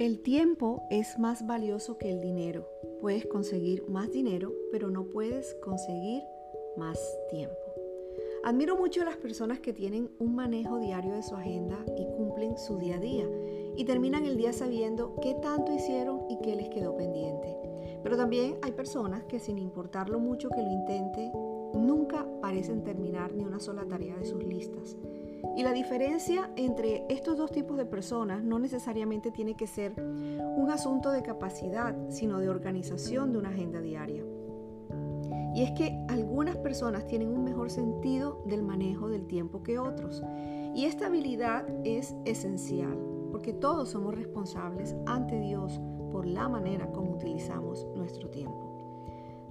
El tiempo es más valioso que el dinero. Puedes conseguir más dinero, pero no puedes conseguir más tiempo. Admiro mucho a las personas que tienen un manejo diario de su agenda y cumplen su día a día y terminan el día sabiendo qué tanto hicieron y qué les quedó pendiente. Pero también hay personas que sin importar lo mucho que lo intente, nunca parecen terminar ni una sola tarea de sus listas. Y la diferencia entre estos dos tipos de personas no necesariamente tiene que ser un asunto de capacidad, sino de organización de una agenda diaria. Y es que algunas personas tienen un mejor sentido del manejo del tiempo que otros. Y esta habilidad es esencial, porque todos somos responsables ante Dios por la manera como utilizamos.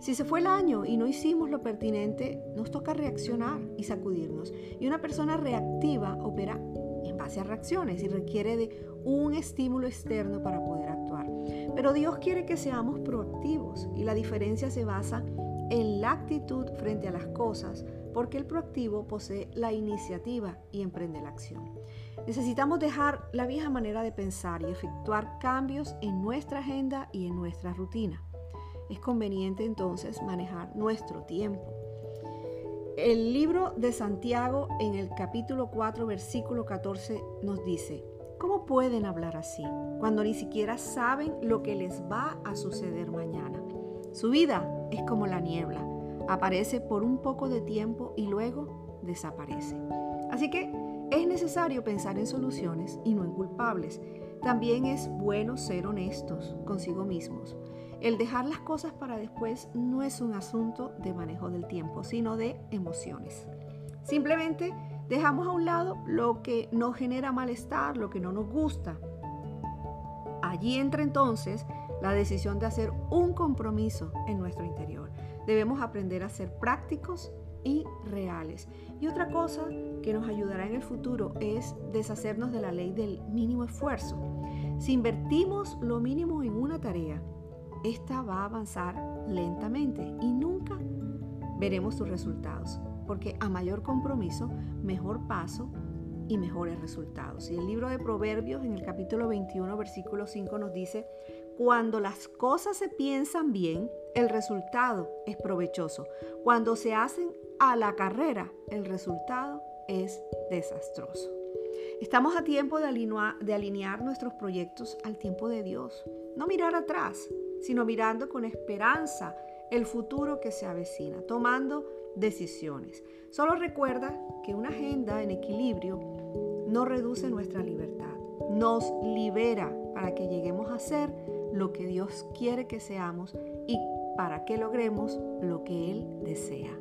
Si se fue el año y no hicimos lo pertinente, nos toca reaccionar y sacudirnos. Y una persona reactiva opera en base a reacciones y requiere de un estímulo externo para poder actuar. Pero Dios quiere que seamos proactivos y la diferencia se basa en la actitud frente a las cosas, porque el proactivo posee la iniciativa y emprende la acción. Necesitamos dejar la vieja manera de pensar y efectuar cambios en nuestra agenda y en nuestra rutina es conveniente entonces manejar nuestro tiempo. El libro de Santiago en el capítulo 4, versículo 14 nos dice, ¿cómo pueden hablar así cuando ni siquiera saben lo que les va a suceder mañana? Su vida es como la niebla, aparece por un poco de tiempo y luego desaparece. Así que es necesario pensar en soluciones y no en culpables. También es bueno ser honestos consigo mismos. El dejar las cosas para después no es un asunto de manejo del tiempo, sino de emociones. Simplemente dejamos a un lado lo que nos genera malestar, lo que no nos gusta. Allí entra entonces la decisión de hacer un compromiso en nuestro interior. Debemos aprender a ser prácticos y reales. Y otra cosa que nos ayudará en el futuro es deshacernos de la ley del mínimo esfuerzo. Si invertimos lo mínimo en una tarea, esta va a avanzar lentamente y nunca veremos sus resultados, porque a mayor compromiso, mejor paso y mejores resultados. Y el libro de Proverbios en el capítulo 21, versículo 5 nos dice, cuando las cosas se piensan bien, el resultado es provechoso. Cuando se hacen a la carrera, el resultado es desastroso. Estamos a tiempo de alinear, de alinear nuestros proyectos al tiempo de Dios, no mirar atrás, sino mirando con esperanza el futuro que se avecina, tomando decisiones. Solo recuerda que una agenda en equilibrio no reduce nuestra libertad, nos libera para que lleguemos a ser lo que Dios quiere que seamos y para que logremos lo que Él desea.